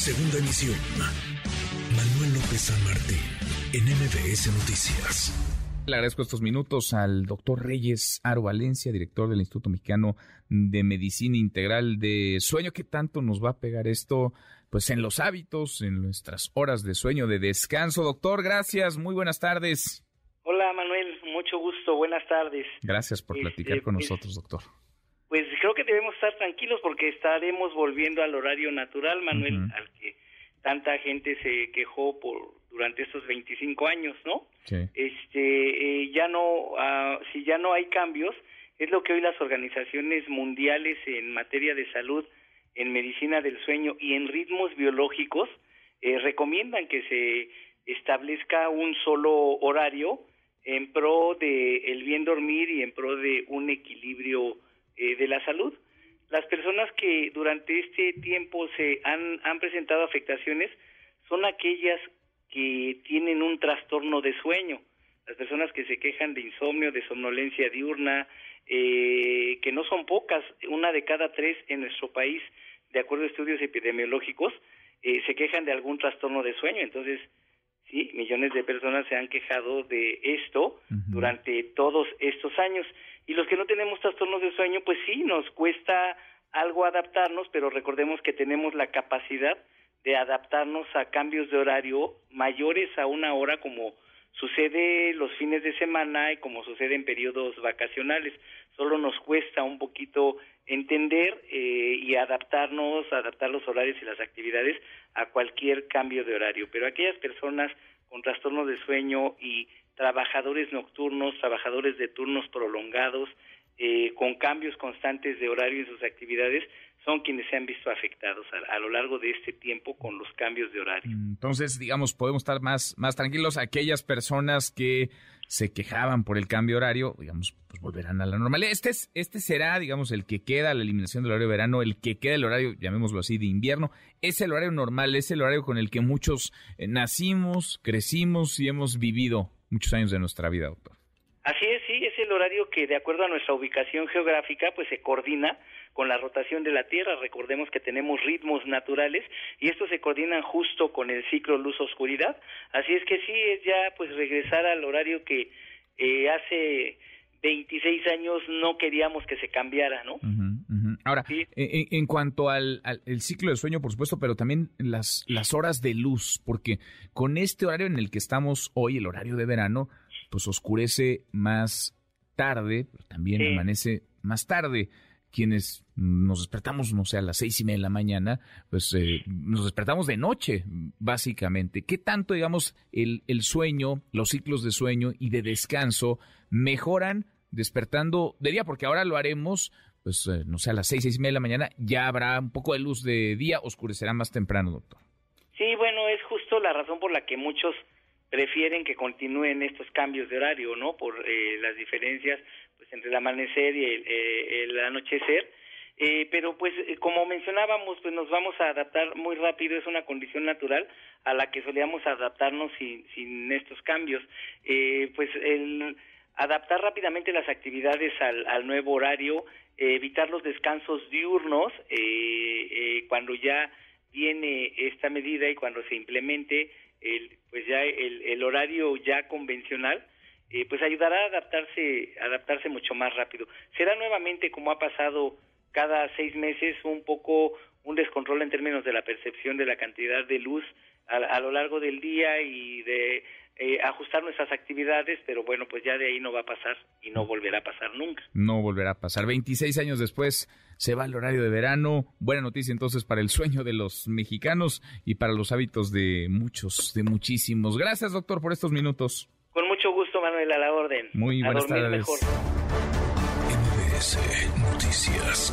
Segunda emisión. Manuel López San Martín, en MBS Noticias. Le agradezco estos minutos al doctor Reyes Aro Valencia, director del Instituto Mexicano de Medicina Integral de Sueño. ¿Qué tanto nos va a pegar esto? Pues en los hábitos, en nuestras horas de sueño, de descanso. Doctor, gracias. Muy buenas tardes. Hola Manuel, mucho gusto. Buenas tardes. Gracias por platicar este, con pues, nosotros, doctor. Pues creo que debemos estar tranquilos porque estaremos volviendo al horario natural, Manuel, al que tanta gente se quejó por durante estos 25 años, ¿no? Este, eh, ya no, uh, si ya no hay cambios, es lo que hoy las organizaciones mundiales en materia de salud, en medicina del sueño y en ritmos biológicos eh, recomiendan que se establezca un solo horario en pro de el bien dormir y en pro de un equilibrio eh, de la salud. Las personas que durante este tiempo se han, han presentado afectaciones son aquellas que tienen un trastorno de sueño. Las personas que se quejan de insomnio, de somnolencia diurna, eh, que no son pocas, una de cada tres en nuestro país, de acuerdo a estudios epidemiológicos, eh, se quejan de algún trastorno de sueño. Entonces, sí, millones de personas se han quejado de esto durante todos estos años. Y los que no tenemos trastornos de sueño, pues sí, nos cuesta algo adaptarnos, pero recordemos que tenemos la capacidad de adaptarnos a cambios de horario mayores a una hora como sucede los fines de semana y como sucede en periodos vacacionales. Solo nos cuesta un poquito entender eh, y adaptarnos, adaptar los horarios y las actividades a cualquier cambio de horario. Pero aquellas personas con trastorno de sueño y trabajadores nocturnos, trabajadores de turnos prolongados, eh, con cambios constantes de horario en sus actividades, son quienes se han visto afectados a, lo largo de este tiempo con los cambios de horario. Entonces, digamos, podemos estar más, más tranquilos. Aquellas personas que se quejaban por el cambio de horario, digamos, pues volverán a la normalidad. Este, es, este será, digamos, el que queda, la eliminación del horario de verano, el que queda el horario, llamémoslo así, de invierno. Es el horario normal, es el horario con el que muchos eh, nacimos, crecimos y hemos vivido muchos años de nuestra vida, doctor. Así es, sí, es el horario que de acuerdo a nuestra ubicación geográfica pues se coordina con la rotación de la Tierra. Recordemos que tenemos ritmos naturales y estos se coordinan justo con el ciclo luz-oscuridad. Así es que sí, es ya pues regresar al horario que eh, hace 26 años no queríamos que se cambiara, ¿no? Ahora, en, cuanto al, el ciclo de sueño, por supuesto, pero también las, las horas de luz, porque con este horario en el que estamos hoy, el horario de verano, pues oscurece más tarde, pero también amanece más tarde. Quienes nos despertamos, no sé, a las seis y media de la mañana, pues eh, nos despertamos de noche, básicamente. ¿Qué tanto, digamos, el, el sueño, los ciclos de sueño y de descanso mejoran despertando de día? Porque ahora lo haremos, pues, eh, no sé, a las seis, seis y media de la mañana, ya habrá un poco de luz de día, oscurecerá más temprano, doctor. Sí, bueno, es justo la razón por la que muchos prefieren que continúen estos cambios de horario, ¿no? Por eh, las diferencias pues entre el amanecer y el, eh, anochecer. Eh, pero pues como mencionábamos, pues nos vamos a adaptar muy rápido, es una condición natural a la que solíamos adaptarnos sin, sin estos cambios. pues el adaptar rápidamente las actividades al, al nuevo horario, evitar los descansos diurnos cuando ya viene esta medida y cuando se implemente el, pues ya el, el horario ya convencional, eh, pues ayudará a adaptarse, adaptarse mucho más rápido. Será nuevamente como ha pasado cada seis meses un poco un descontrol en términos de la percepción de la cantidad de luz a, a lo largo del día y de ajustar nuestras actividades, pero bueno, pues ya de ahí no va a pasar y no volverá a pasar nunca. No volverá a pasar. 26 años después se va el horario de verano. Buena noticia entonces para el sueño de los mexicanos y para los hábitos de muchos, de muchísimos. Gracias, doctor, por estos minutos. Con mucho gusto, Manuel, a la orden. Muy buenas tardes. Noticias.